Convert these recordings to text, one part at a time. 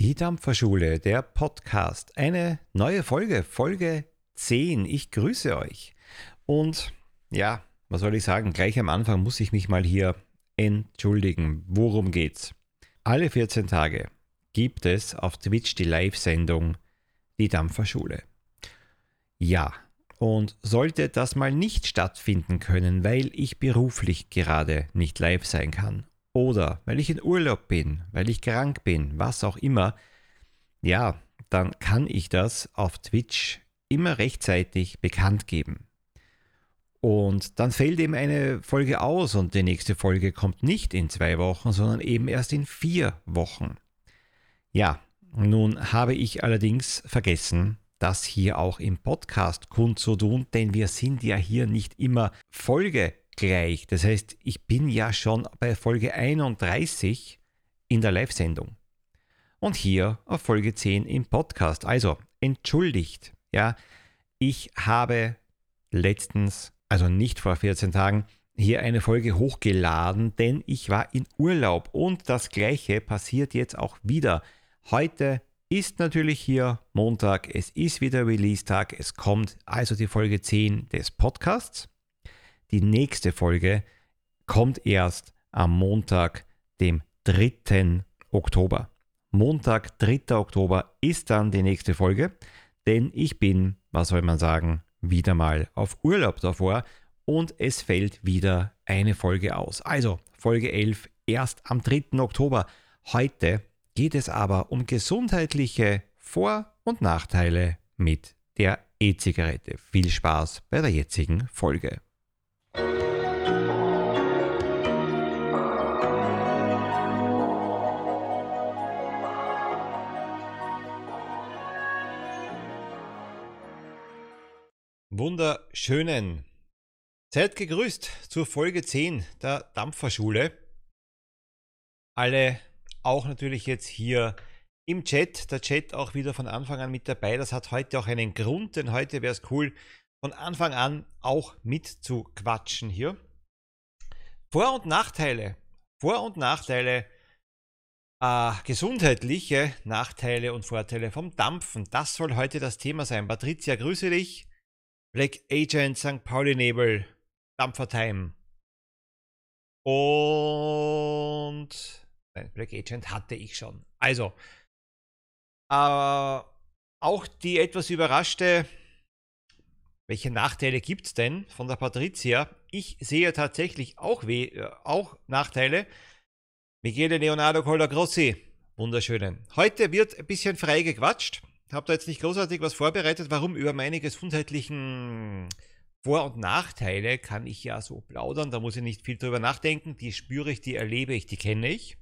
Die Dampferschule, der Podcast. Eine neue Folge, Folge 10. Ich grüße euch. Und ja, was soll ich sagen? Gleich am Anfang muss ich mich mal hier entschuldigen. Worum geht's? Alle 14 Tage gibt es auf Twitch die Live-Sendung Die Dampferschule. Ja, und sollte das mal nicht stattfinden können, weil ich beruflich gerade nicht live sein kann oder weil ich in Urlaub bin, weil ich krank bin, was auch immer, ja, dann kann ich das auf Twitch immer rechtzeitig bekannt geben. Und dann fällt eben eine Folge aus und die nächste Folge kommt nicht in zwei Wochen, sondern eben erst in vier Wochen. Ja, nun habe ich allerdings vergessen, das hier auch im Podcast kundzutun, denn wir sind ja hier nicht immer Folge gleich. Das heißt, ich bin ja schon bei Folge 31 in der Live-Sendung. Und hier auf Folge 10 im Podcast. Also, entschuldigt, ja, ich habe letztens, also nicht vor 14 Tagen, hier eine Folge hochgeladen, denn ich war in Urlaub und das gleiche passiert jetzt auch wieder. Heute ist natürlich hier Montag, es ist wieder Release-Tag, es kommt also die Folge 10 des Podcasts. Die nächste Folge kommt erst am Montag, dem 3. Oktober. Montag, 3. Oktober ist dann die nächste Folge, denn ich bin, was soll man sagen, wieder mal auf Urlaub davor und es fällt wieder eine Folge aus. Also Folge 11 erst am 3. Oktober. Heute geht es aber um gesundheitliche Vor- und Nachteile mit der E-Zigarette. Viel Spaß bei der jetzigen Folge. Wunderschönen. Seid gegrüßt zur Folge 10 der Dampferschule. Alle auch natürlich jetzt hier im Chat. Der Chat auch wieder von Anfang an mit dabei. Das hat heute auch einen Grund, denn heute wäre es cool, von Anfang an auch mit zu quatschen hier. Vor- und Nachteile. Vor- und Nachteile, äh, gesundheitliche Nachteile und Vorteile vom Dampfen. Das soll heute das Thema sein. Patricia, grüße dich. Black Agent St. Pauli Nebel, Dampfer Time. Und nein, Black Agent hatte ich schon. Also, äh, auch die etwas überraschte, welche Nachteile gibt es denn von der Patricia? Ich sehe tatsächlich auch, äh, auch Nachteile. Michele Leonardo Colagrossi, wunderschönen. Heute wird ein bisschen frei gequatscht habe da jetzt nicht großartig was vorbereitet. Warum? Über meine gesundheitlichen Vor- und Nachteile kann ich ja so plaudern. Da muss ich nicht viel drüber nachdenken. Die spüre ich, die erlebe ich, die kenne ich.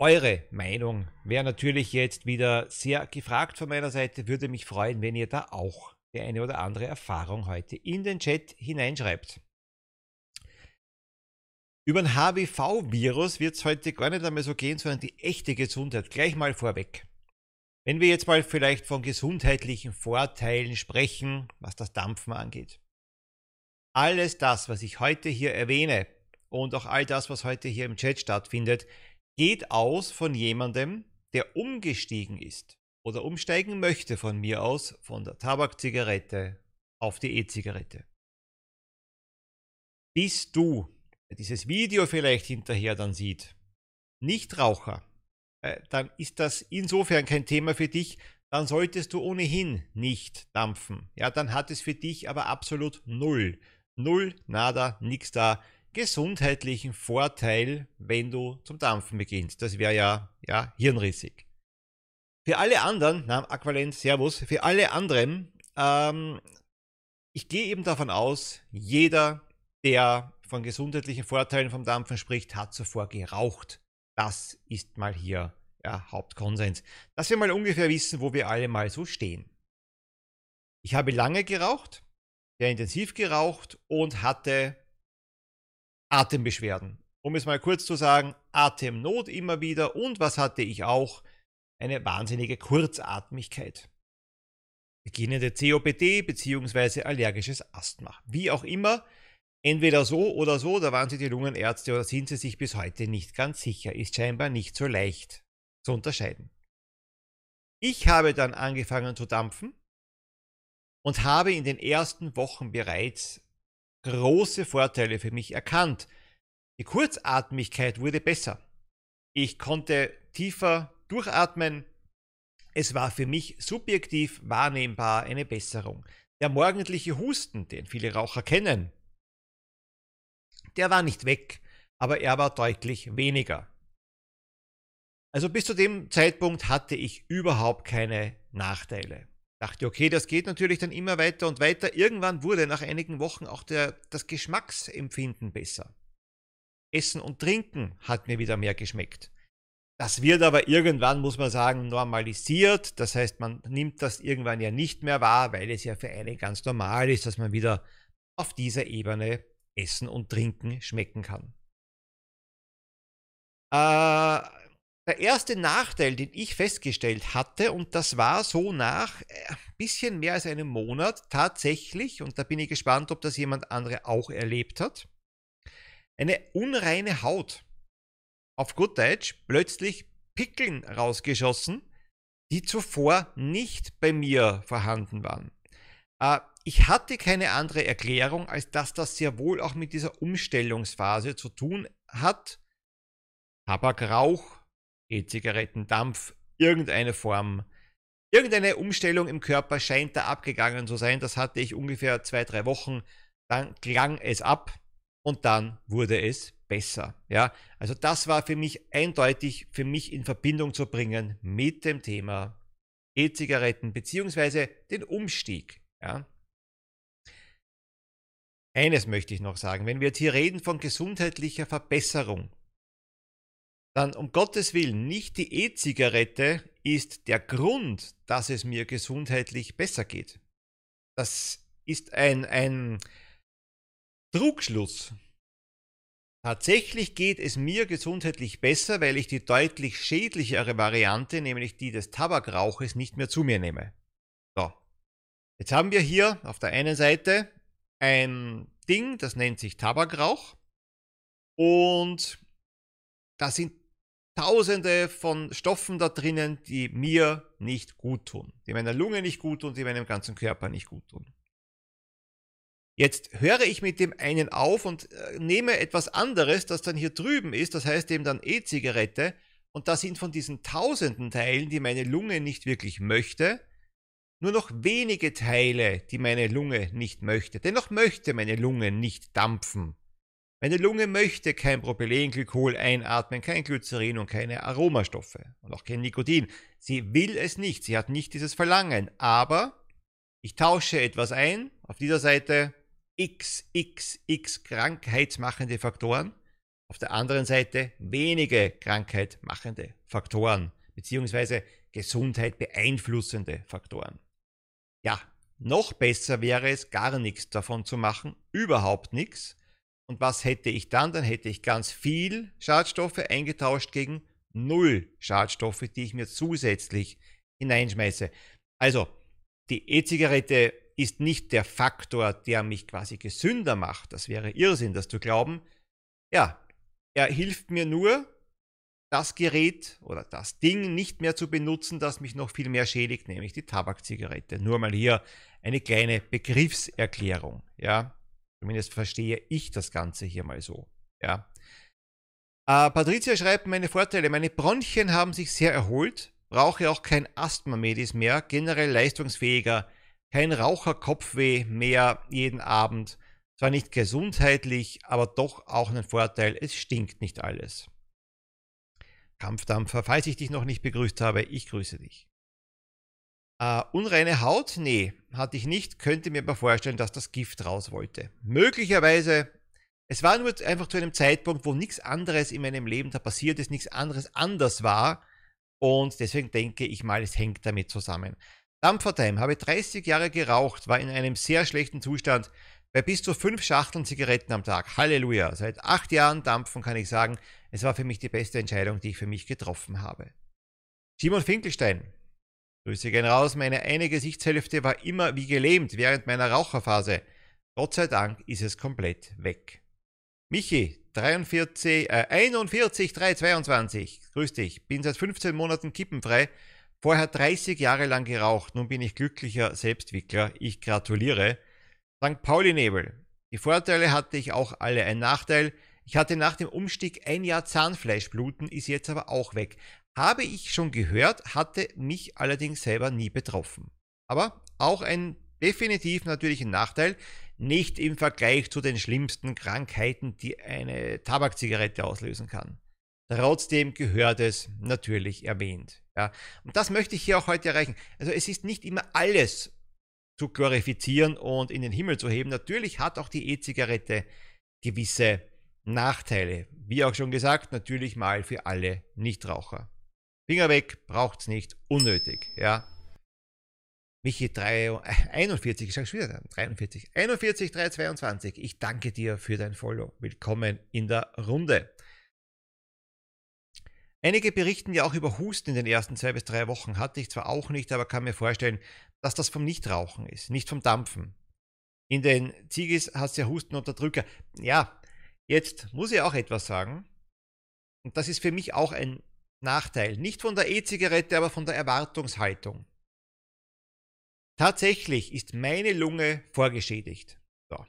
Eure Meinung wäre natürlich jetzt wieder sehr gefragt von meiner Seite. Würde mich freuen, wenn ihr da auch die eine oder andere Erfahrung heute in den Chat hineinschreibt. Über ein HWV-Virus wird es heute gar nicht einmal so gehen, sondern die echte Gesundheit. Gleich mal vorweg. Wenn wir jetzt mal vielleicht von gesundheitlichen Vorteilen sprechen, was das Dampfen angeht. Alles das, was ich heute hier erwähne und auch all das, was heute hier im Chat stattfindet, geht aus von jemandem, der umgestiegen ist oder umsteigen möchte von mir aus von der Tabakzigarette auf die E-Zigarette. Bist du, der dieses Video vielleicht hinterher dann sieht, Nichtraucher, äh, dann ist das insofern kein Thema für dich, dann solltest du ohnehin nicht dampfen. Ja, dann hat es für dich aber absolut null. Null, nada, nix da. Gesundheitlichen Vorteil, wenn du zum Dampfen beginnst. Das wäre ja, ja, hirnrissig. Für alle anderen, na, Aqualent, Servus, für alle anderen, ähm, ich gehe eben davon aus, jeder, der von gesundheitlichen Vorteilen vom Dampfen spricht, hat zuvor geraucht. Das ist mal hier ja, Hauptkonsens. Dass wir mal ungefähr wissen, wo wir alle mal so stehen. Ich habe lange geraucht, sehr intensiv geraucht und hatte Atembeschwerden. Um es mal kurz zu sagen, Atemnot immer wieder und was hatte ich auch? Eine wahnsinnige Kurzatmigkeit. Beginnende COPD bzw. allergisches Asthma. Wie auch immer, Entweder so oder so, da waren sie die Lungenärzte oder sind sie sich bis heute nicht ganz sicher. Ist scheinbar nicht so leicht zu unterscheiden. Ich habe dann angefangen zu dampfen und habe in den ersten Wochen bereits große Vorteile für mich erkannt. Die Kurzatmigkeit wurde besser. Ich konnte tiefer durchatmen. Es war für mich subjektiv wahrnehmbar eine Besserung. Der morgendliche Husten, den viele Raucher kennen, der war nicht weg, aber er war deutlich weniger. Also bis zu dem Zeitpunkt hatte ich überhaupt keine Nachteile. Dachte, okay, das geht natürlich dann immer weiter und weiter. Irgendwann wurde nach einigen Wochen auch der, das Geschmacksempfinden besser. Essen und Trinken hat mir wieder mehr geschmeckt. Das wird aber irgendwann, muss man sagen, normalisiert. Das heißt, man nimmt das irgendwann ja nicht mehr wahr, weil es ja für einen ganz normal ist, dass man wieder auf dieser Ebene essen und trinken schmecken kann. Äh, der erste Nachteil, den ich festgestellt hatte, und das war so nach ein äh, bisschen mehr als einem Monat tatsächlich, und da bin ich gespannt, ob das jemand andere auch erlebt hat, eine unreine Haut auf gut Deutsch plötzlich Pickeln rausgeschossen, die zuvor nicht bei mir vorhanden waren. Äh, ich hatte keine andere Erklärung, als dass das sehr wohl auch mit dieser Umstellungsphase zu tun hat. Tabakrauch, E-Zigarettendampf, irgendeine Form. Irgendeine Umstellung im Körper scheint da abgegangen zu sein. Das hatte ich ungefähr zwei, drei Wochen. Dann klang es ab und dann wurde es besser. Ja, also das war für mich eindeutig für mich in Verbindung zu bringen mit dem Thema E-Zigaretten beziehungsweise den Umstieg. Ja. Eines möchte ich noch sagen, wenn wir jetzt hier reden von gesundheitlicher Verbesserung, dann um Gottes Willen, nicht die E-Zigarette ist der Grund, dass es mir gesundheitlich besser geht. Das ist ein, ein Trugschluss. Tatsächlich geht es mir gesundheitlich besser, weil ich die deutlich schädlichere Variante, nämlich die des Tabakrauches, nicht mehr zu mir nehme. So. Jetzt haben wir hier auf der einen Seite ein Ding, das nennt sich Tabakrauch. Und da sind tausende von Stoffen da drinnen, die mir nicht gut tun. Die meiner Lunge nicht gut tun, die meinem ganzen Körper nicht gut tun. Jetzt höre ich mit dem einen auf und äh, nehme etwas anderes, das dann hier drüben ist, das heißt eben dann E-Zigarette. Und da sind von diesen tausenden Teilen, die meine Lunge nicht wirklich möchte, nur noch wenige Teile, die meine Lunge nicht möchte. Dennoch möchte meine Lunge nicht dampfen. Meine Lunge möchte kein Propylenglykol einatmen, kein Glycerin und keine Aromastoffe und auch kein Nikotin. Sie will es nicht, sie hat nicht dieses Verlangen. Aber ich tausche etwas ein, auf dieser Seite XXX krankheitsmachende Faktoren, auf der anderen Seite wenige krankheitmachende Faktoren, beziehungsweise Gesundheit beeinflussende Faktoren. Ja, noch besser wäre es, gar nichts davon zu machen, überhaupt nichts. Und was hätte ich dann? Dann hätte ich ganz viel Schadstoffe eingetauscht gegen null Schadstoffe, die ich mir zusätzlich hineinschmeiße. Also, die E-Zigarette ist nicht der Faktor, der mich quasi gesünder macht. Das wäre Irrsinn, das zu glauben. Ja, er hilft mir nur, das Gerät oder das Ding nicht mehr zu benutzen, das mich noch viel mehr schädigt, nämlich die Tabakzigarette. Nur mal hier eine kleine Begriffserklärung. Ja, zumindest verstehe ich das Ganze hier mal so. Ja. Äh, Patricia schreibt meine Vorteile. Meine Bronchien haben sich sehr erholt, brauche auch kein Asthma-Medis mehr, generell leistungsfähiger kein Raucherkopfweh mehr jeden Abend. Zwar nicht gesundheitlich, aber doch auch ein Vorteil, es stinkt nicht alles. Kampfdampfer, falls ich dich noch nicht begrüßt habe, ich grüße dich. Uh, unreine Haut? Nee, hatte ich nicht, könnte mir aber vorstellen, dass das Gift raus wollte. Möglicherweise, es war nur einfach zu einem Zeitpunkt, wo nichts anderes in meinem Leben da passiert ist, nichts anderes anders war. Und deswegen denke ich mal, es hängt damit zusammen. Dampfertime, habe 30 Jahre geraucht, war in einem sehr schlechten Zustand bei bis zu fünf Schachteln Zigaretten am Tag. Halleluja. Seit acht Jahren Dampfen kann ich sagen, es war für mich die beste Entscheidung, die ich für mich getroffen habe. Simon Finkelstein. Grüße gehen raus. Meine eine Gesichtshälfte war immer wie gelähmt während meiner Raucherphase. Gott sei Dank ist es komplett weg. Michi, 43, äh, 41, 322. Grüß dich. Bin seit 15 Monaten kippenfrei Vorher 30 Jahre lang geraucht, nun bin ich glücklicher Selbstwickler. Ich gratuliere. St. Pauli-Nebel. Die Vorteile hatte ich auch alle. Ein Nachteil, ich hatte nach dem Umstieg ein Jahr Zahnfleischbluten, ist jetzt aber auch weg. Habe ich schon gehört, hatte mich allerdings selber nie betroffen. Aber auch ein definitiv natürlich ein Nachteil, nicht im Vergleich zu den schlimmsten Krankheiten, die eine Tabakzigarette auslösen kann. Trotzdem gehört es natürlich erwähnt. Ja. Und das möchte ich hier auch heute erreichen. Also es ist nicht immer alles zu glorifizieren und in den Himmel zu heben. Natürlich hat auch die E-Zigarette gewisse Nachteile. Wie auch schon gesagt, natürlich mal für alle Nichtraucher. Finger weg, braucht's nicht, unnötig, ja. Michi 3, 41, ich schon wieder 43, 41, 322. Ich danke dir für dein Follow. Willkommen in der Runde. Einige berichten ja auch über Husten in den ersten zwei bis drei Wochen. Hatte ich zwar auch nicht, aber kann mir vorstellen, dass das vom Nichtrauchen ist, nicht vom Dampfen. In den Ziegis hast du ja Hustenunterdrücker. Ja, jetzt muss ich auch etwas sagen. Und das ist für mich auch ein Nachteil. Nicht von der E-Zigarette, aber von der Erwartungshaltung. Tatsächlich ist meine Lunge vorgeschädigt. So.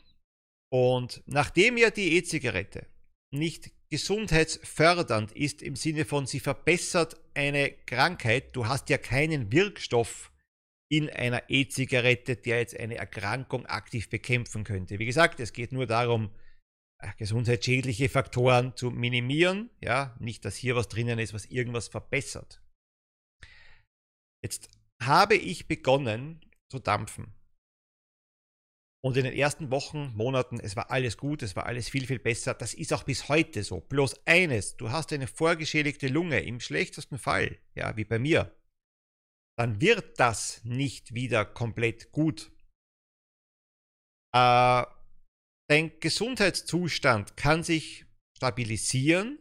Und nachdem ja die E-Zigarette nicht gesundheitsfördernd ist im Sinne von, sie verbessert eine Krankheit, du hast ja keinen Wirkstoff in einer E-Zigarette, der jetzt eine Erkrankung aktiv bekämpfen könnte. Wie gesagt, es geht nur darum, gesundheitsschädliche Faktoren zu minimieren, ja, nicht, dass hier was drinnen ist, was irgendwas verbessert. Jetzt habe ich begonnen, zu dampfen. Und in den ersten Wochen, Monaten, es war alles gut, es war alles viel, viel besser. Das ist auch bis heute so. Bloß eines, du hast eine vorgeschädigte Lunge, im schlechtesten Fall, ja, wie bei mir, dann wird das nicht wieder komplett gut. Äh, dein Gesundheitszustand kann sich stabilisieren,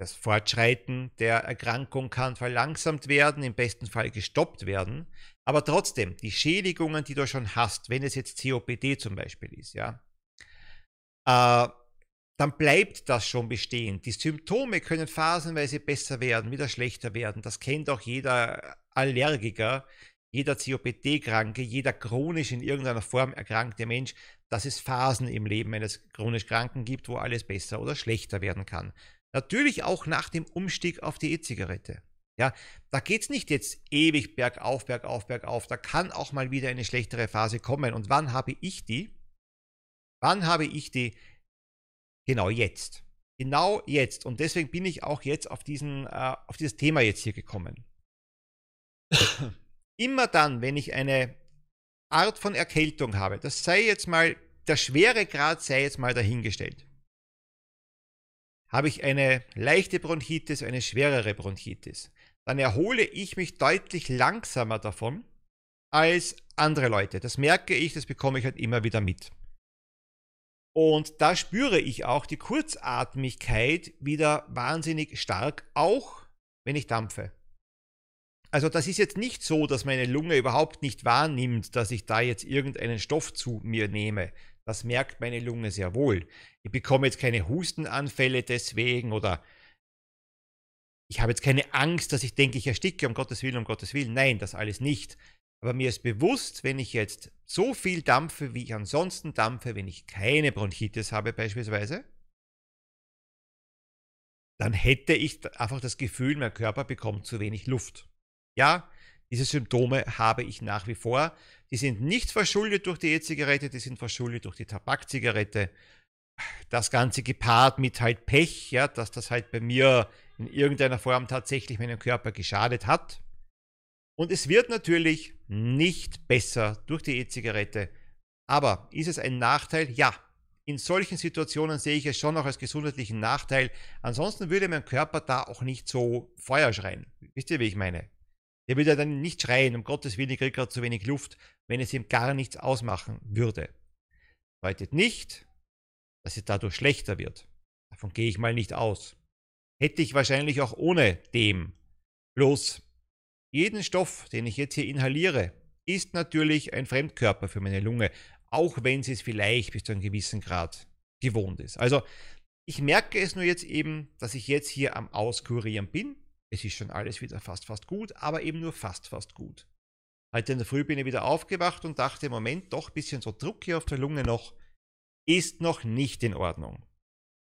das Fortschreiten der Erkrankung kann verlangsamt werden, im besten Fall gestoppt werden. Aber trotzdem, die Schädigungen, die du schon hast, wenn es jetzt COPD zum Beispiel ist, ja, äh, dann bleibt das schon bestehen. Die Symptome können phasenweise besser werden, wieder schlechter werden. Das kennt auch jeder Allergiker, jeder COPD-Kranke, jeder chronisch in irgendeiner Form erkrankte Mensch, dass es Phasen im Leben eines chronisch Kranken gibt, wo alles besser oder schlechter werden kann. Natürlich auch nach dem Umstieg auf die E-Zigarette. Ja, da geht es nicht jetzt ewig bergauf, bergauf, bergauf. Da kann auch mal wieder eine schlechtere Phase kommen. Und wann habe ich die? Wann habe ich die? Genau jetzt. Genau jetzt. Und deswegen bin ich auch jetzt auf, diesen, äh, auf dieses Thema jetzt hier gekommen. Immer dann, wenn ich eine Art von Erkältung habe, das sei jetzt mal, der Schweregrad sei jetzt mal dahingestellt habe ich eine leichte Bronchitis, eine schwerere Bronchitis, dann erhole ich mich deutlich langsamer davon als andere Leute. Das merke ich, das bekomme ich halt immer wieder mit. Und da spüre ich auch die Kurzatmigkeit wieder wahnsinnig stark, auch wenn ich dampfe. Also das ist jetzt nicht so, dass meine Lunge überhaupt nicht wahrnimmt, dass ich da jetzt irgendeinen Stoff zu mir nehme. Das merkt meine Lunge sehr wohl. Ich bekomme jetzt keine Hustenanfälle deswegen oder ich habe jetzt keine Angst, dass ich denke, ich ersticke, um Gottes Willen, um Gottes Willen. Nein, das alles nicht. Aber mir ist bewusst, wenn ich jetzt so viel dampfe, wie ich ansonsten dampfe, wenn ich keine Bronchitis habe beispielsweise, dann hätte ich einfach das Gefühl, mein Körper bekommt zu wenig Luft. Ja, diese Symptome habe ich nach wie vor. Die sind nicht verschuldet durch die E-Zigarette, die sind verschuldet durch die Tabakzigarette. Das Ganze gepaart mit halt Pech, ja, dass das halt bei mir in irgendeiner Form tatsächlich meinem Körper geschadet hat. Und es wird natürlich nicht besser durch die E-Zigarette. Aber ist es ein Nachteil? Ja. In solchen Situationen sehe ich es schon noch als gesundheitlichen Nachteil. Ansonsten würde mein Körper da auch nicht so Feuer schreien. Wisst ihr, wie ich meine? Der würde dann nicht schreien, um Gottes Willen, ich kriege gerade zu wenig Luft, wenn es ihm gar nichts ausmachen würde. Bedeutet nicht, dass es dadurch schlechter wird. Davon gehe ich mal nicht aus. Hätte ich wahrscheinlich auch ohne dem. Bloß jeden Stoff, den ich jetzt hier inhaliere, ist natürlich ein Fremdkörper für meine Lunge, auch wenn sie es vielleicht bis zu einem gewissen Grad gewohnt ist. Also ich merke es nur jetzt eben, dass ich jetzt hier am Auskurieren bin es ist schon alles wieder fast, fast gut, aber eben nur fast, fast gut. Heute in der Früh bin ich wieder aufgewacht und dachte, Moment, doch ein bisschen so Druck hier auf der Lunge noch, ist noch nicht in Ordnung.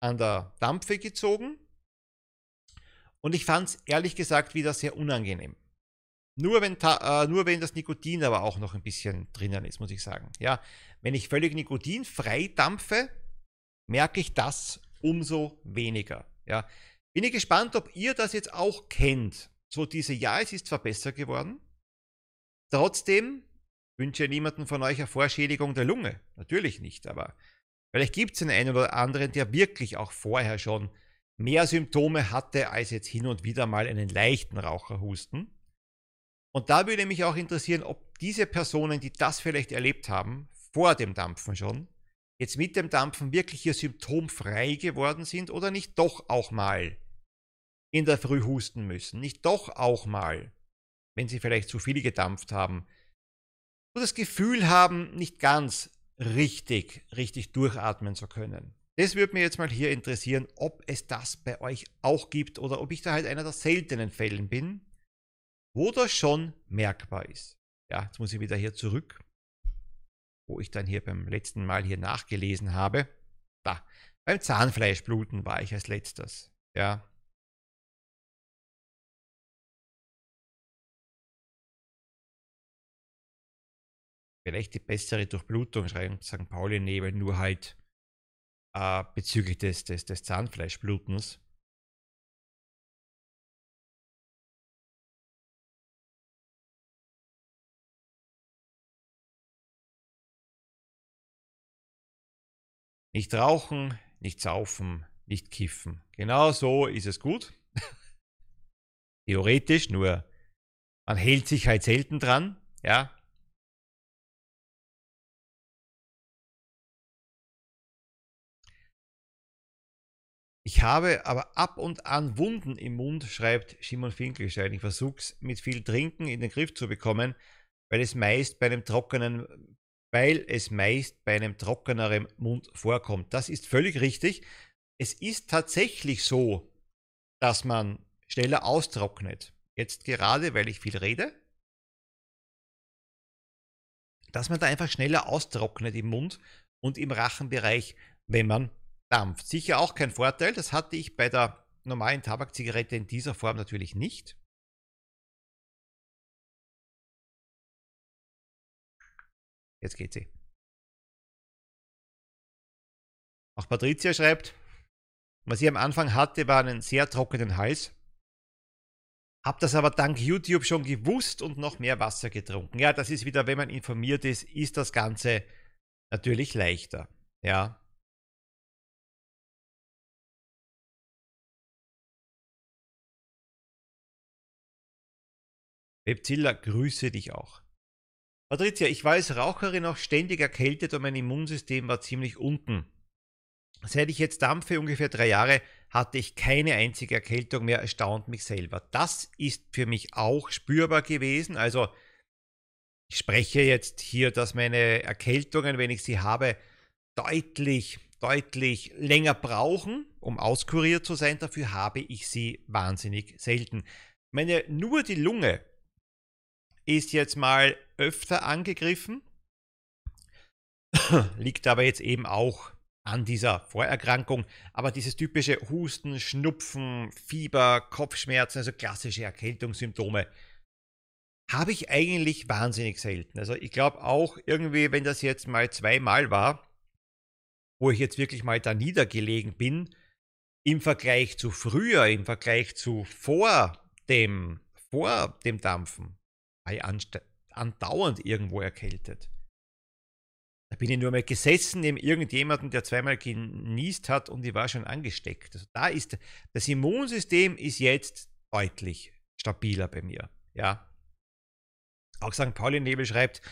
An der Dampfe gezogen und ich fand es ehrlich gesagt wieder sehr unangenehm. Nur wenn, äh, nur wenn das Nikotin aber auch noch ein bisschen drinnen ist, muss ich sagen. Ja, wenn ich völlig nikotinfrei dampfe, merke ich das umso weniger. Ja, bin ich gespannt, ob ihr das jetzt auch kennt. So diese, ja, es ist zwar besser geworden, trotzdem wünsche ich niemanden von euch eine Vorschädigung der Lunge. Natürlich nicht, aber vielleicht gibt es einen oder anderen, der wirklich auch vorher schon mehr Symptome hatte als jetzt hin und wieder mal einen leichten Raucherhusten. Und da würde mich auch interessieren, ob diese Personen, die das vielleicht erlebt haben, vor dem Dampfen schon, jetzt mit dem Dampfen wirklich hier symptomfrei geworden sind oder nicht doch auch mal in der Früh husten müssen, nicht doch auch mal, wenn sie vielleicht zu viel gedampft haben, so das Gefühl haben, nicht ganz richtig, richtig durchatmen zu können. Das würde mich jetzt mal hier interessieren, ob es das bei euch auch gibt oder ob ich da halt einer der seltenen Fällen bin, wo das schon merkbar ist. Ja, jetzt muss ich wieder hier zurück, wo ich dann hier beim letzten Mal hier nachgelesen habe. Da, beim Zahnfleischbluten war ich als letztes. Ja. Vielleicht die bessere Durchblutung, schreibt St. Pauli-Nebel, nur halt äh, bezüglich des, des, des Zahnfleischblutens. Nicht rauchen, nicht saufen, nicht kiffen. Genau so ist es gut. Theoretisch, nur man hält sich halt selten dran. Ja. Ich habe aber ab und an Wunden im Mund, schreibt Simon Finkelstein. Ich versuche es mit viel Trinken in den Griff zu bekommen, weil es meist bei einem trockenen weil es meist bei einem trockeneren Mund vorkommt. Das ist völlig richtig. Es ist tatsächlich so, dass man schneller austrocknet. Jetzt gerade, weil ich viel rede, dass man da einfach schneller austrocknet im Mund und im Rachenbereich, wenn man dampft. Sicher auch kein Vorteil, das hatte ich bei der normalen Tabakzigarette in dieser Form natürlich nicht. Jetzt geht sie. Auch Patricia schreibt, was ich am Anfang hatte, war einen sehr trockenen Hals. Hab das aber dank YouTube schon gewusst und noch mehr Wasser getrunken. Ja, das ist wieder, wenn man informiert ist, ist das Ganze natürlich leichter. Ja. Webzilla, grüße dich auch. Patricia, ich war als Raucherin auch ständig erkältet und mein Immunsystem war ziemlich unten. Seit ich jetzt dampfe, ungefähr drei Jahre, hatte ich keine einzige Erkältung mehr, erstaunt mich selber. Das ist für mich auch spürbar gewesen. Also ich spreche jetzt hier, dass meine Erkältungen, wenn ich sie habe, deutlich, deutlich länger brauchen, um auskuriert zu sein. Dafür habe ich sie wahnsinnig selten. Meine nur die Lunge ist jetzt mal öfter angegriffen, liegt aber jetzt eben auch an dieser Vorerkrankung. Aber dieses typische Husten, Schnupfen, Fieber, Kopfschmerzen, also klassische Erkältungssymptome, habe ich eigentlich wahnsinnig selten. Also ich glaube auch irgendwie, wenn das jetzt mal zweimal war, wo ich jetzt wirklich mal da niedergelegen bin, im Vergleich zu früher, im Vergleich zu vor dem, vor dem Dampfen, war ich andauernd irgendwo erkältet. Da bin ich nur mal gesessen neben irgendjemandem, der zweimal genießt hat und ich war schon angesteckt. Also da ist das Immunsystem ist jetzt deutlich stabiler bei mir. Ja. Auch St. Pauli Nebel schreibt,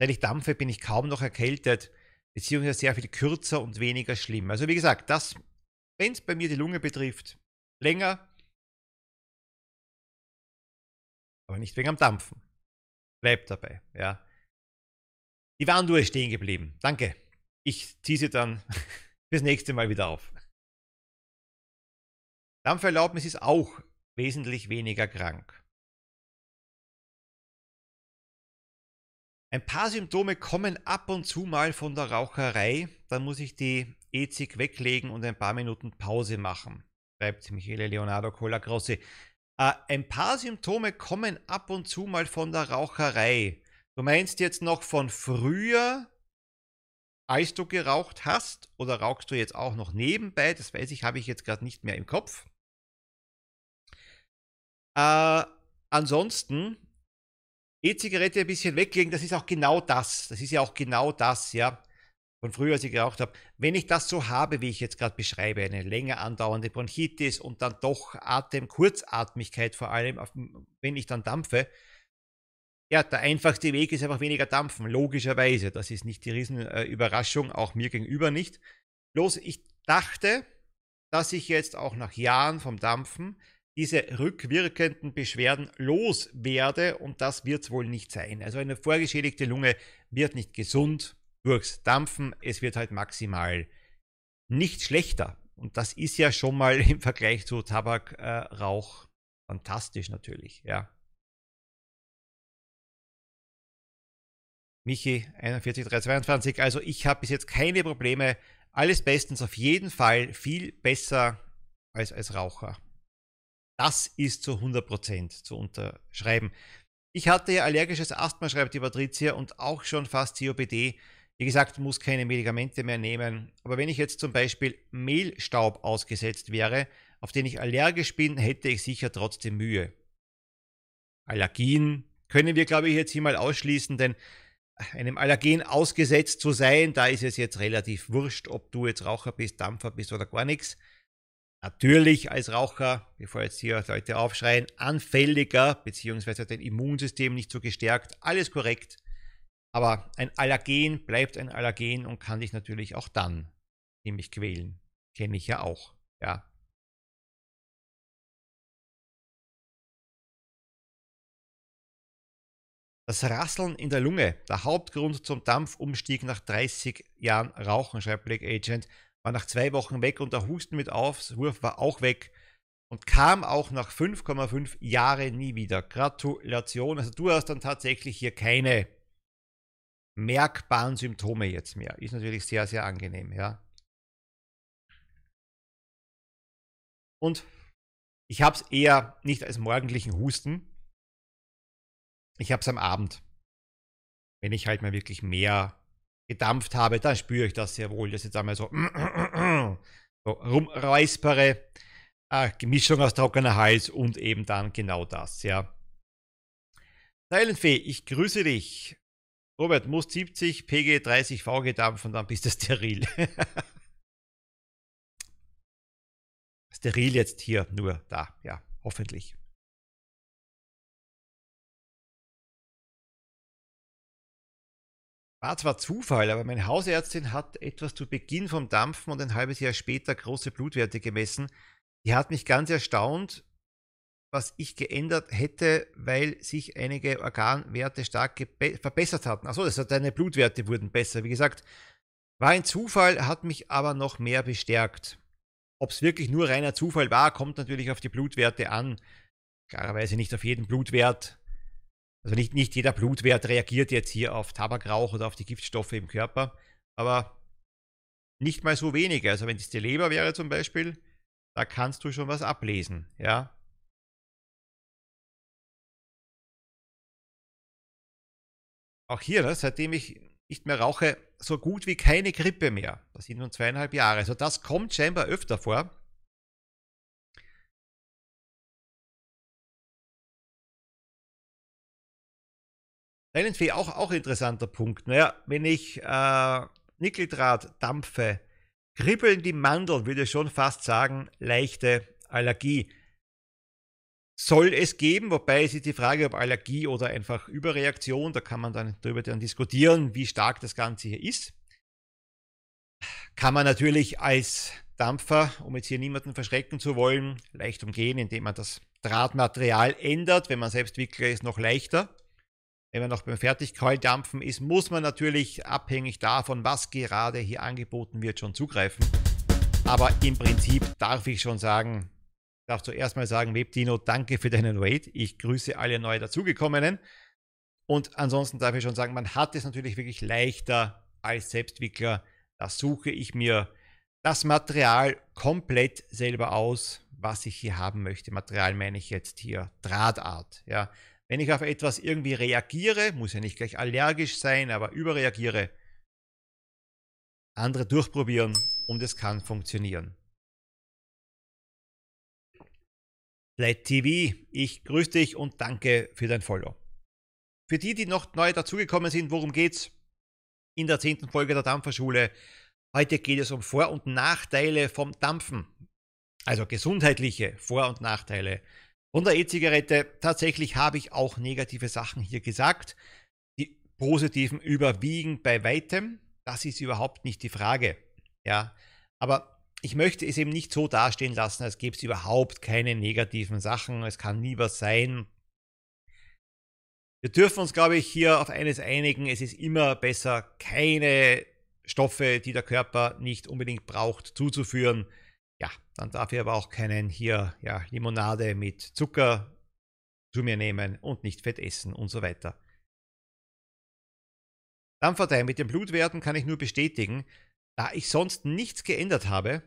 seit ich dampfe, bin ich kaum noch erkältet, beziehungsweise sehr viel kürzer und weniger schlimm. Also wie gesagt, das, wenn es bei mir die Lunge betrifft, länger, aber nicht wegen am Dampfen. Bleibt dabei, ja. Die Warntour ist stehen geblieben. Danke. Ich ziehe sie dann fürs nächste Mal wieder auf. Dampferlaubnis ist auch wesentlich weniger krank. Ein paar Symptome kommen ab und zu mal von der Raucherei. Dann muss ich die E-Zig weglegen und ein paar Minuten Pause machen, schreibt Michele Leonardo Colagrossi. Äh, ein paar Symptome kommen ab und zu mal von der Raucherei. Du meinst jetzt noch von früher, als du geraucht hast, oder rauchst du jetzt auch noch nebenbei? Das weiß ich, habe ich jetzt gerade nicht mehr im Kopf. Äh, ansonsten E-Zigarette ein bisschen weglegen, das ist auch genau das. Das ist ja auch genau das, ja. Von früher, als ich geraucht habe. Wenn ich das so habe, wie ich jetzt gerade beschreibe, eine länger andauernde Bronchitis und dann doch Atem, Kurzatmigkeit vor allem, wenn ich dann dampfe, ja, der einfachste Weg ist einfach weniger dampfen, logischerweise. Das ist nicht die Riesenüberraschung, äh, auch mir gegenüber nicht. Bloß ich dachte, dass ich jetzt auch nach Jahren vom Dampfen diese rückwirkenden Beschwerden loswerde und das wird es wohl nicht sein. Also eine vorgeschädigte Lunge wird nicht gesund durchs Dampfen, es wird halt maximal nicht schlechter. Und das ist ja schon mal im Vergleich zu Tabakrauch äh, fantastisch natürlich, ja. Michi 41322, also ich habe bis jetzt keine Probleme, alles bestens, auf jeden Fall viel besser als als Raucher. Das ist zu 100% zu unterschreiben. Ich hatte ja allergisches Asthma, schreibt die Patricia, und auch schon fast COPD. Wie gesagt, muss keine Medikamente mehr nehmen. Aber wenn ich jetzt zum Beispiel Mehlstaub ausgesetzt wäre, auf den ich allergisch bin, hätte ich sicher trotzdem Mühe. Allergien können wir, glaube ich, jetzt hier mal ausschließen, denn einem Allergen ausgesetzt zu sein, da ist es jetzt relativ wurscht, ob du jetzt Raucher bist, Dampfer bist oder gar nichts natürlich als Raucher, bevor jetzt hier Leute aufschreien, anfälliger, beziehungsweise dein Immunsystem nicht so gestärkt. Alles korrekt. Aber ein Allergen bleibt ein Allergen und kann dich natürlich auch dann ziemlich quälen. Kenne ich ja auch. Ja. Das Rasseln in der Lunge, der Hauptgrund zum Dampfumstieg nach 30 Jahren Rauchen, schreibt Black Agent war nach zwei Wochen weg und der Husten mit Aufwurf war auch weg und kam auch nach 5,5 Jahren nie wieder. Gratulation. Also du hast dann tatsächlich hier keine merkbaren Symptome jetzt mehr. Ist natürlich sehr, sehr angenehm, ja. Und ich habe es eher nicht als morgendlichen Husten. Ich habe es am Abend. Wenn ich halt mal wirklich mehr gedampft habe, dann spüre ich das sehr wohl. Das ist jetzt einmal so, so rumräuspere, äh, Mischung aus trockener Hals und eben dann genau das, ja. Silentfee, ich grüße dich. Robert, muss 70 PG 30 V gedampfen, dann bist du steril. steril jetzt hier nur da, ja, hoffentlich. War zwar Zufall, aber meine Hausärztin hat etwas zu Beginn vom Dampfen und ein halbes Jahr später große Blutwerte gemessen. Die hat mich ganz erstaunt, was ich geändert hätte, weil sich einige Organwerte stark verbessert hatten. Achso, hat deine Blutwerte wurden besser. Wie gesagt, war ein Zufall, hat mich aber noch mehr bestärkt. Ob es wirklich nur reiner Zufall war, kommt natürlich auf die Blutwerte an. Klarerweise nicht auf jeden Blutwert. Also nicht, nicht jeder Blutwert reagiert jetzt hier auf Tabakrauch oder auf die Giftstoffe im Körper, aber nicht mal so wenige. Also wenn es die Leber wäre zum Beispiel, da kannst du schon was ablesen, ja. Auch hier, ne, seitdem ich nicht mehr rauche, so gut wie keine Grippe mehr. Das sind nun zweieinhalb Jahre. Also das kommt scheinbar öfter vor. Silent auch, auch interessanter Punkt. Naja, wenn ich äh, Nickeldraht dampfe, kribbeln die Mandeln, würde ich schon fast sagen, leichte Allergie. Soll es geben, wobei es ist die Frage, ob Allergie oder einfach Überreaktion, da kann man dann darüber dann diskutieren, wie stark das Ganze hier ist. Kann man natürlich als Dampfer, um jetzt hier niemanden verschrecken zu wollen, leicht umgehen, indem man das Drahtmaterial ändert. Wenn man Selbstwickler ist, noch leichter. Wenn man noch beim Fertigkeuldampfen ist, muss man natürlich abhängig davon, was gerade hier angeboten wird, schon zugreifen. Aber im Prinzip darf ich schon sagen, darf zuerst mal sagen, Webdino, danke für deinen Raid. Ich grüße alle neu dazugekommenen. Und ansonsten darf ich schon sagen, man hat es natürlich wirklich leichter als Selbstwickler. Da suche ich mir das Material komplett selber aus, was ich hier haben möchte. Material meine ich jetzt hier Drahtart. Ja. Wenn ich auf etwas irgendwie reagiere, muss ja nicht gleich allergisch sein, aber überreagiere, andere durchprobieren und es kann funktionieren. Flat TV, ich grüße dich und danke für dein Follow. Für die, die noch neu dazugekommen sind, worum geht's? In der zehnten Folge der Dampferschule. Heute geht es um Vor- und Nachteile vom Dampfen. Also gesundheitliche Vor- und Nachteile von der E-Zigarette. Tatsächlich habe ich auch negative Sachen hier gesagt. Die positiven überwiegen bei weitem. Das ist überhaupt nicht die Frage. Ja, aber ich möchte es eben nicht so dastehen lassen, als gäbe es überhaupt keine negativen Sachen. Es kann nie was sein. Wir dürfen uns, glaube ich, hier auf eines einigen. Es ist immer besser, keine Stoffe, die der Körper nicht unbedingt braucht, zuzuführen. Ja, dann darf ich aber auch keinen hier ja, Limonade mit Zucker zu mir nehmen und nicht Fett essen und so weiter. Dampfverteilung mit den Blutwerten kann ich nur bestätigen, da ich sonst nichts geändert habe,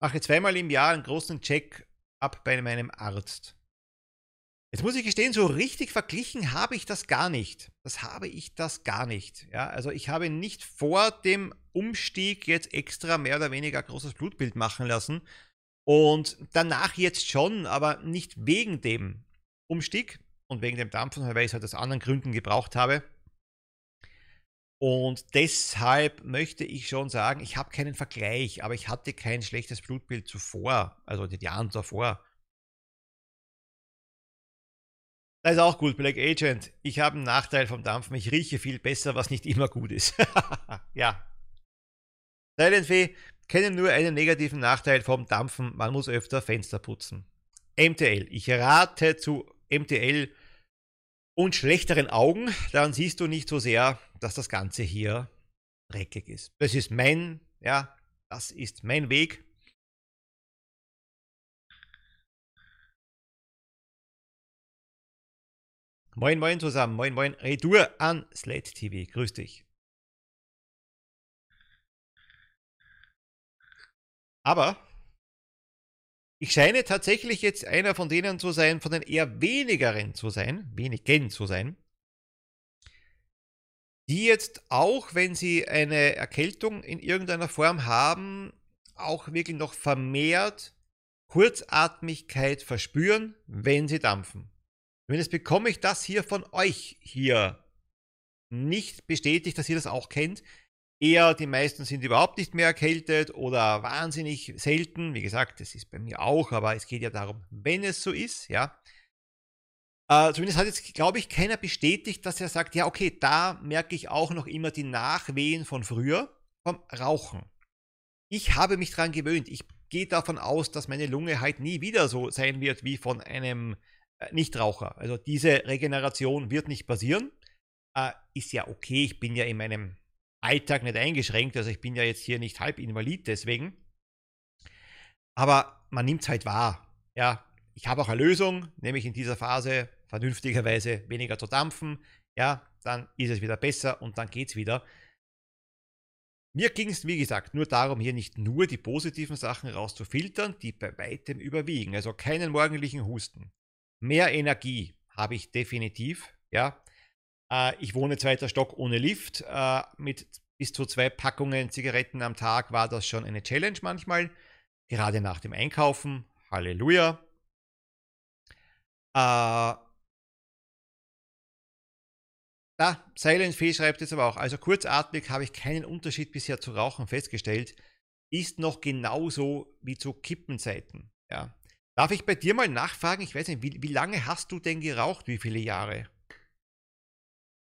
mache zweimal im Jahr einen großen Check-up bei meinem Arzt. Jetzt muss ich gestehen, so richtig verglichen habe ich das gar nicht. Das habe ich das gar nicht. Ja, also ich habe nicht vor dem Umstieg jetzt extra mehr oder weniger großes Blutbild machen lassen und danach jetzt schon, aber nicht wegen dem Umstieg und wegen dem Dampfen, weil ich es halt aus anderen Gründen gebraucht habe. Und deshalb möchte ich schon sagen, ich habe keinen Vergleich, aber ich hatte kein schlechtes Blutbild zuvor, also die Jahren davor. Das ist auch gut, Black Agent. Ich habe einen Nachteil vom Dampfen. Ich rieche viel besser, was nicht immer gut ist. ja. Silent Fee kennen nur einen negativen Nachteil vom Dampfen. Man muss öfter Fenster putzen. MTL. Ich rate zu MTL und schlechteren Augen. Daran siehst du nicht so sehr, dass das Ganze hier dreckig ist. Das ist mein, ja, das ist mein Weg. Moin, moin zusammen. Moin, moin. Retour an Slate TV. Grüß dich. Aber ich scheine tatsächlich jetzt einer von denen zu sein, von den eher wenigeren zu sein, wenigen zu sein, die jetzt auch, wenn sie eine Erkältung in irgendeiner Form haben, auch wirklich noch vermehrt Kurzatmigkeit verspüren, wenn sie dampfen. Zumindest bekomme ich das hier von euch hier nicht bestätigt, dass ihr das auch kennt. Eher die meisten sind überhaupt nicht mehr erkältet oder wahnsinnig selten. Wie gesagt, das ist bei mir auch, aber es geht ja darum, wenn es so ist, ja. Äh, zumindest hat jetzt, glaube ich, keiner bestätigt, dass er sagt, ja, okay, da merke ich auch noch immer die Nachwehen von früher vom Rauchen. Ich habe mich daran gewöhnt. Ich gehe davon aus, dass meine Lunge halt nie wieder so sein wird wie von einem äh, Nichtraucher. Also diese Regeneration wird nicht passieren. Äh, ist ja okay, ich bin ja in meinem Alltag nicht eingeschränkt, also ich bin ja jetzt hier nicht halb invalid deswegen. Aber man nimmt es halt wahr. Ja, ich habe auch eine Lösung, nämlich in dieser Phase vernünftigerweise weniger zu dampfen. Ja, dann ist es wieder besser und dann geht es wieder. Mir ging es, wie gesagt, nur darum, hier nicht nur die positiven Sachen rauszufiltern, die bei weitem überwiegen. Also keinen morgendlichen Husten. Mehr Energie habe ich definitiv. Ja, ich wohne zweiter Stock ohne Lift. Äh, mit bis zu zwei Packungen Zigaretten am Tag war das schon eine Challenge manchmal. Gerade nach dem Einkaufen. Halleluja. Äh, da, Silent Fee schreibt jetzt aber auch, also kurzatmig habe ich keinen Unterschied bisher zu Rauchen festgestellt, ist noch genauso wie zu Kippenzeiten. Ja. Darf ich bei dir mal nachfragen, ich weiß nicht, wie, wie lange hast du denn geraucht, wie viele Jahre?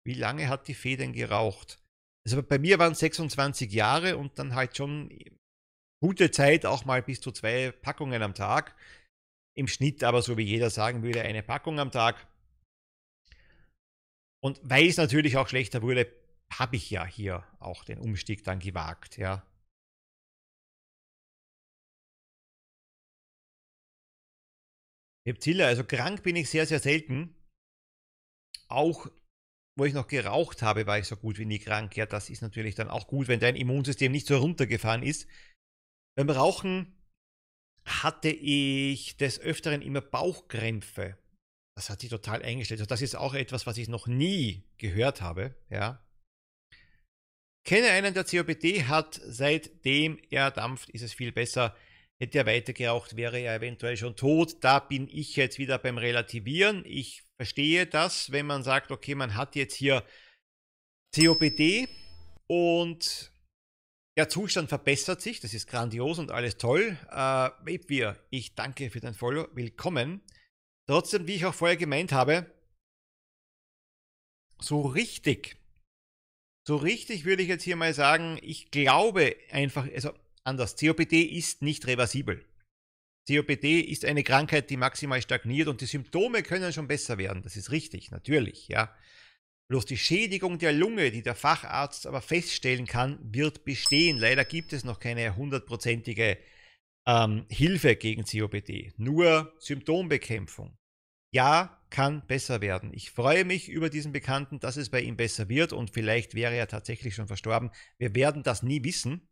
Wie lange hat die Fee denn geraucht? Also bei mir waren es 26 Jahre und dann halt schon gute Zeit, auch mal bis zu zwei Packungen am Tag. Im Schnitt aber, so wie jeder sagen würde, eine Packung am Tag. Und weil es natürlich auch schlechter wurde, habe ich ja hier auch den Umstieg dann gewagt, ja. Pepzilla, also krank bin ich sehr, sehr selten. Auch wo ich noch geraucht habe, war ich so gut wie nie krank. Ja, das ist natürlich dann auch gut, wenn dein Immunsystem nicht so runtergefahren ist. Beim Rauchen hatte ich des Öfteren immer Bauchkrämpfe. Das hat sich total eingestellt. Also das ist auch etwas, was ich noch nie gehört habe. Ja. Kenne einen, der COPD hat, seitdem er dampft, ist es viel besser. Hätte er weiter geraucht, wäre er eventuell schon tot. Da bin ich jetzt wieder beim Relativieren. Ich verstehe das, wenn man sagt, okay, man hat jetzt hier COPD und der Zustand verbessert sich. Das ist grandios und alles toll. Äh, ich danke für dein Follow. Willkommen. Trotzdem, wie ich auch vorher gemeint habe, so richtig, so richtig würde ich jetzt hier mal sagen, ich glaube einfach, also anders. COPD ist nicht reversibel. COPD ist eine Krankheit, die maximal stagniert und die Symptome können schon besser werden. Das ist richtig, natürlich, ja. Bloß die Schädigung der Lunge, die der Facharzt aber feststellen kann, wird bestehen. Leider gibt es noch keine hundertprozentige ähm, Hilfe gegen COPD. Nur Symptombekämpfung. Ja, kann besser werden. Ich freue mich über diesen Bekannten, dass es bei ihm besser wird und vielleicht wäre er tatsächlich schon verstorben. Wir werden das nie wissen.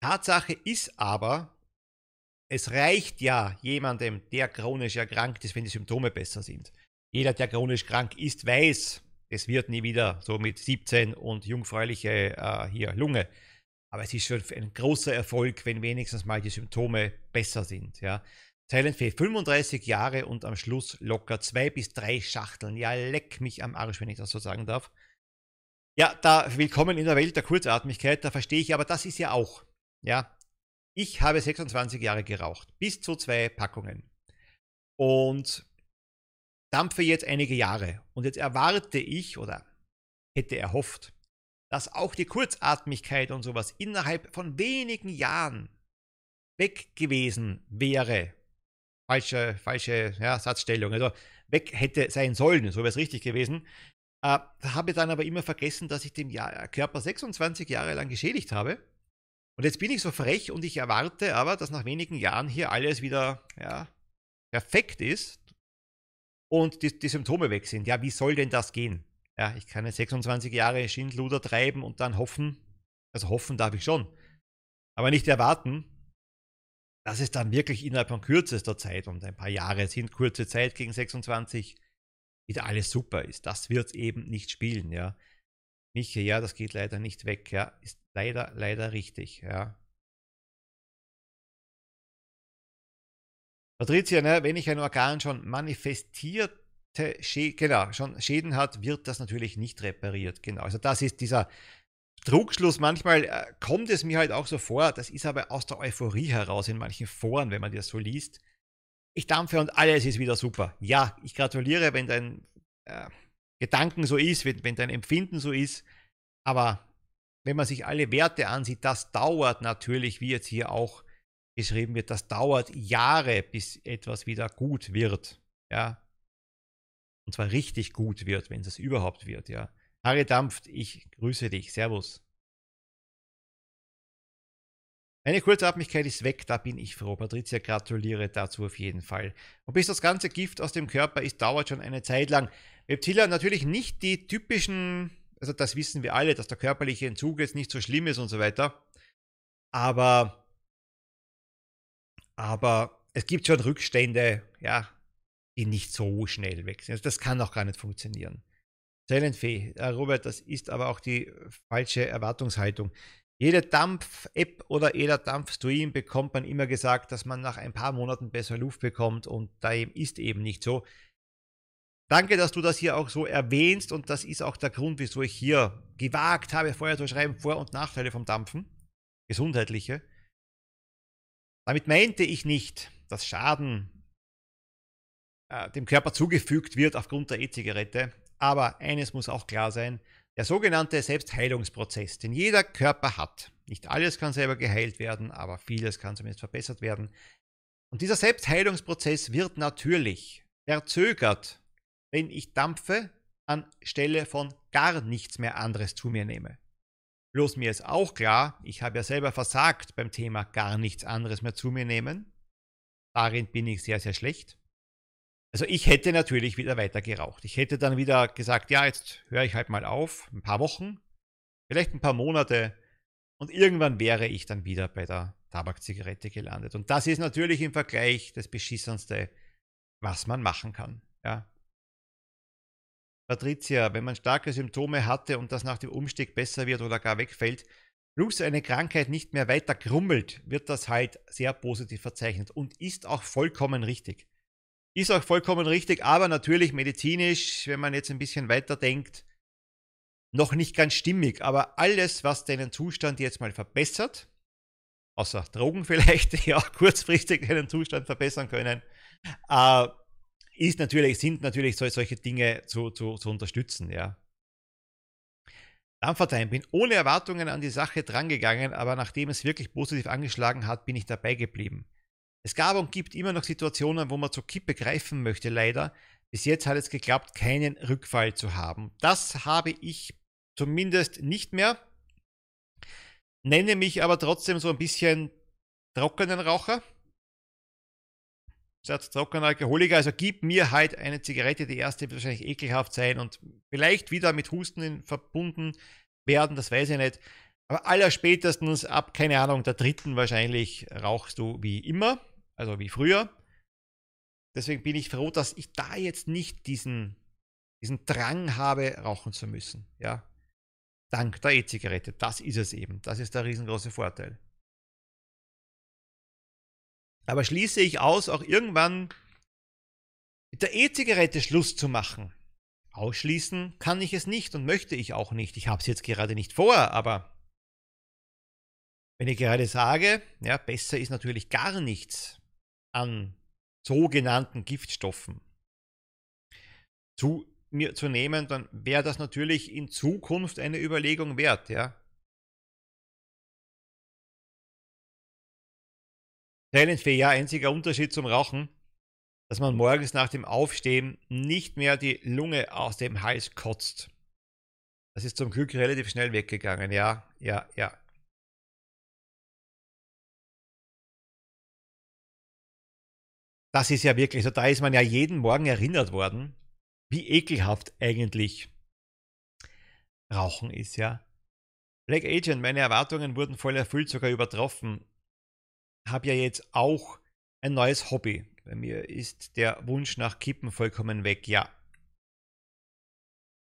Tatsache ist aber, es reicht ja jemandem, der chronisch erkrankt ist, wenn die Symptome besser sind. Jeder, der chronisch krank ist, weiß, es wird nie wieder so mit 17 und jungfräuliche äh, hier Lunge. Aber es ist schon ein großer Erfolg, wenn wenigstens mal die Symptome besser sind. Ja. Silent Fee, 35 Jahre und am Schluss locker zwei bis drei Schachteln. Ja, leck mich am Arsch, wenn ich das so sagen darf. Ja, da willkommen in der Welt der Kurzatmigkeit, da verstehe ich, aber das ist ja auch ja, ich habe 26 Jahre geraucht, bis zu zwei Packungen. Und dampfe jetzt einige Jahre. Und jetzt erwarte ich oder hätte erhofft, dass auch die Kurzatmigkeit und sowas innerhalb von wenigen Jahren weg gewesen wäre. Falsche, falsche ja, Satzstellung. Also weg hätte sein sollen, so wäre es richtig gewesen. Äh, habe dann aber immer vergessen, dass ich den Jahr, Körper 26 Jahre lang geschädigt habe und jetzt bin ich so frech und ich erwarte aber, dass nach wenigen Jahren hier alles wieder ja, perfekt ist und die, die, Symptome weg sind. Ja, wie soll denn das gehen? Ja, ich kann jetzt 26 Jahre Schindluder treiben und dann hoffen, also hoffen darf ich schon, aber nicht erwarten, dass es dann wirklich innerhalb von kürzester Zeit und ein paar Jahre sind kurze Zeit gegen 26 wieder alles super ist. Das wird eben nicht spielen, ja. Miche, ja, das geht leider nicht weg, ja. Ist leider, leider richtig, ja. Patricia, ne, wenn ich ein Organ schon manifestierte Schäden, genau, schon Schäden hat, wird das natürlich nicht repariert. Genau. Also das ist dieser Trugschluss. Manchmal äh, kommt es mir halt auch so vor, das ist aber aus der Euphorie heraus in manchen Foren, wenn man das so liest. Ich dampfe und alles ist wieder super. Ja, ich gratuliere, wenn dein äh, Gedanken so ist, wenn, wenn dein Empfinden so ist. Aber wenn man sich alle Werte ansieht, das dauert natürlich, wie jetzt hier auch geschrieben wird, das dauert Jahre, bis etwas wieder gut wird. Ja. Und zwar richtig gut wird, wenn es überhaupt wird, ja. Harry Dampft, ich grüße dich. Servus. Meine Kurzatmigkeit ist weg, da bin ich froh. Patricia, gratuliere dazu auf jeden Fall. Und bis das ganze Gift aus dem Körper ist, dauert schon eine Zeit lang. Reptilia natürlich nicht die typischen, also das wissen wir alle, dass der körperliche Entzug jetzt nicht so schlimm ist und so weiter. Aber, aber es gibt schon Rückstände, ja, die nicht so schnell weg sind. Also das kann auch gar nicht funktionieren. Silent Fee, äh, Robert, das ist aber auch die falsche Erwartungshaltung. Jede Dampf-App oder jeder Dampf-Stream bekommt man immer gesagt, dass man nach ein paar Monaten besser Luft bekommt und da ist eben nicht so. Danke, dass du das hier auch so erwähnst und das ist auch der Grund, wieso ich hier gewagt habe, vorher zu schreiben, Vor- und Nachteile vom Dampfen, gesundheitliche. Damit meinte ich nicht, dass Schaden äh, dem Körper zugefügt wird aufgrund der E-Zigarette, aber eines muss auch klar sein, der sogenannte Selbstheilungsprozess, den jeder Körper hat. Nicht alles kann selber geheilt werden, aber vieles kann zumindest verbessert werden. Und dieser Selbstheilungsprozess wird natürlich verzögert wenn ich dampfe anstelle von gar nichts mehr anderes zu mir nehme. Bloß mir ist auch klar, ich habe ja selber versagt beim Thema gar nichts anderes mehr zu mir nehmen. Darin bin ich sehr, sehr schlecht. Also ich hätte natürlich wieder weiter geraucht. Ich hätte dann wieder gesagt, ja, jetzt höre ich halt mal auf, ein paar Wochen, vielleicht ein paar Monate und irgendwann wäre ich dann wieder bei der Tabakzigarette gelandet. Und das ist natürlich im Vergleich das Beschissenste, was man machen kann. Ja. Patricia, wenn man starke Symptome hatte und das nach dem Umstieg besser wird oder gar wegfällt, plus eine Krankheit nicht mehr weiter krummelt, wird das halt sehr positiv verzeichnet und ist auch vollkommen richtig. Ist auch vollkommen richtig, aber natürlich medizinisch, wenn man jetzt ein bisschen weiter denkt, noch nicht ganz stimmig. Aber alles, was deinen Zustand jetzt mal verbessert, außer Drogen vielleicht, die auch kurzfristig deinen Zustand verbessern können, äh, ist natürlich, sind natürlich solche Dinge zu, zu, zu unterstützen, ja. Dampfertime, bin ohne Erwartungen an die Sache drangegangen, aber nachdem es wirklich positiv angeschlagen hat, bin ich dabei geblieben. Es gab und gibt immer noch Situationen, wo man zur Kippe greifen möchte, leider. Bis jetzt hat es geklappt, keinen Rückfall zu haben. Das habe ich zumindest nicht mehr. Nenne mich aber trotzdem so ein bisschen trockenen Raucher. Statt trockener Alkoholiker. Also gib mir halt eine Zigarette. Die erste wird wahrscheinlich ekelhaft sein und vielleicht wieder mit Husten verbunden werden. Das weiß ich nicht. Aber allerspätestens ab, keine Ahnung, der dritten wahrscheinlich rauchst du wie immer, also wie früher. Deswegen bin ich froh, dass ich da jetzt nicht diesen, diesen Drang habe, rauchen zu müssen. Ja. Dank der E-Zigarette. Das ist es eben. Das ist der riesengroße Vorteil. Aber schließe ich aus, auch irgendwann mit der E-Zigarette Schluss zu machen. Ausschließen kann ich es nicht und möchte ich auch nicht. Ich habe es jetzt gerade nicht vor, aber wenn ich gerade sage, ja, besser ist natürlich gar nichts an sogenannten Giftstoffen zu mir zu nehmen, dann wäre das natürlich in Zukunft eine Überlegung wert, ja. Silent Fee, ja, einziger Unterschied zum Rauchen, dass man morgens nach dem Aufstehen nicht mehr die Lunge aus dem Hals kotzt. Das ist zum Glück relativ schnell weggegangen, ja, ja, ja. Das ist ja wirklich so, da ist man ja jeden Morgen erinnert worden, wie ekelhaft eigentlich Rauchen ist, ja. Black Agent, meine Erwartungen wurden voll erfüllt, sogar übertroffen. Hab ja jetzt auch ein neues Hobby. Bei mir ist der Wunsch nach Kippen vollkommen weg, ja.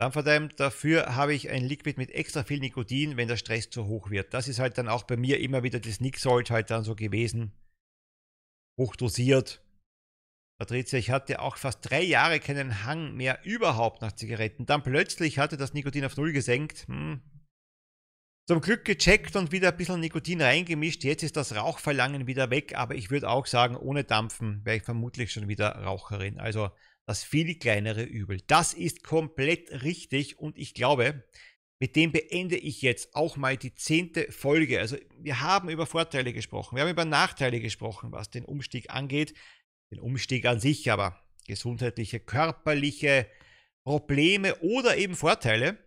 Dann verdammt, dafür habe ich ein Liquid mit extra viel Nikotin, wenn der Stress zu hoch wird. Das ist halt dann auch bei mir immer wieder das Salt halt dann so gewesen. Hochdosiert. Patricia, ich hatte auch fast drei Jahre keinen Hang mehr überhaupt nach Zigaretten. Dann plötzlich hatte das Nikotin auf Null gesenkt. Hm. Zum Glück gecheckt und wieder ein bisschen Nikotin reingemischt. Jetzt ist das Rauchverlangen wieder weg, aber ich würde auch sagen, ohne Dampfen wäre ich vermutlich schon wieder Raucherin. Also das viel kleinere Übel. Das ist komplett richtig und ich glaube, mit dem beende ich jetzt auch mal die zehnte Folge. Also wir haben über Vorteile gesprochen, wir haben über Nachteile gesprochen, was den Umstieg angeht den Umstieg an sich, aber gesundheitliche, körperliche Probleme oder eben Vorteile.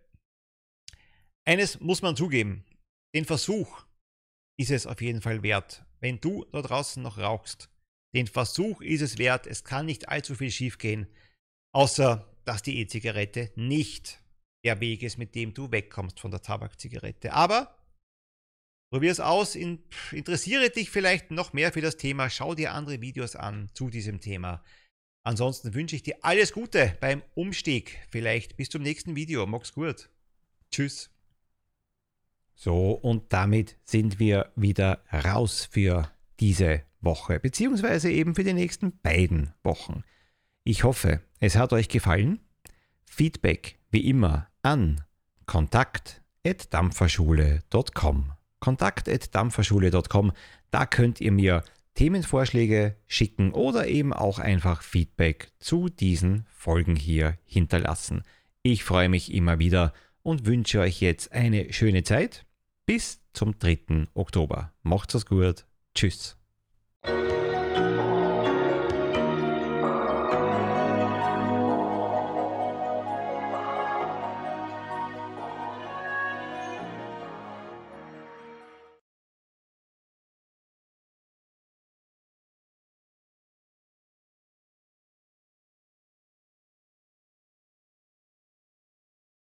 Eines muss man zugeben, den Versuch ist es auf jeden Fall wert. Wenn du da draußen noch rauchst, den Versuch ist es wert. Es kann nicht allzu viel schiefgehen, außer dass die E-Zigarette nicht der Weg ist, mit dem du wegkommst von der Tabakzigarette. Aber Probier es aus, interessiere dich vielleicht noch mehr für das Thema, schau dir andere Videos an zu diesem Thema. Ansonsten wünsche ich dir alles Gute beim Umstieg. Vielleicht bis zum nächsten Video. Mach's gut. Tschüss. So, und damit sind wir wieder raus für diese Woche, beziehungsweise eben für die nächsten beiden Wochen. Ich hoffe, es hat euch gefallen. Feedback wie immer an kontakt.dampferschule.com kontakt.dampferschule.com. Da könnt ihr mir Themenvorschläge schicken oder eben auch einfach Feedback zu diesen Folgen hier hinterlassen. Ich freue mich immer wieder und wünsche euch jetzt eine schöne Zeit. Bis zum 3. Oktober. Macht's es gut. Tschüss.